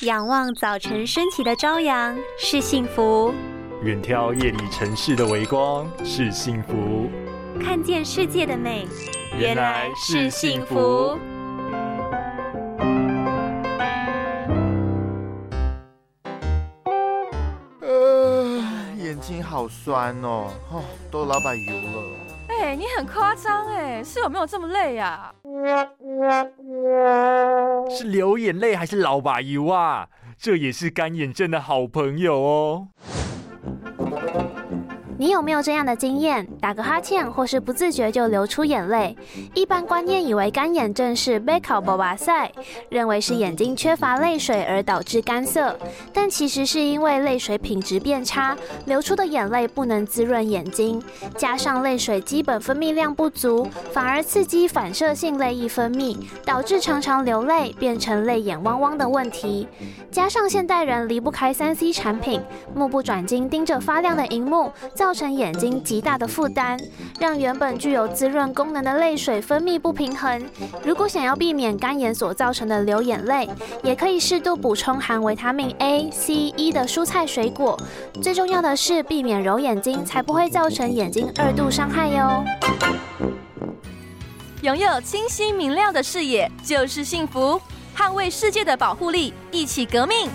仰望早晨升起的朝阳是幸福，远眺夜里城市的微光是幸福，看见世界的美原来是幸福。呃，眼睛好酸哦，哦，都老把油了。你很夸张哎，是有没有这么累呀？是流眼泪还是老把油啊？这也是干眼症的好朋友哦。你有没有这样的经验？打个哈欠，或是不自觉就流出眼泪。一般观念以为干眼症是贝考波巴塞，认为是眼睛缺乏泪水而导致干涩，但其实是因为泪水品质变差，流出的眼泪不能滋润眼睛，加上泪水基本分泌量不足，反而刺激反射性泪液分泌，导致常常流泪，变成泪眼汪汪的问题。加上现代人离不开三 C 产品，目不转睛盯着发亮的荧幕。造成眼睛极大的负担，让原本具有滋润功能的泪水分泌不平衡。如果想要避免干眼所造成的流眼泪，也可以适度补充含维他命 A、C、E 的蔬菜水果。最重要的是避免揉眼睛，才不会造成眼睛二度伤害哟。拥有清晰明亮的视野就是幸福，捍卫世界的保护力，一起革命。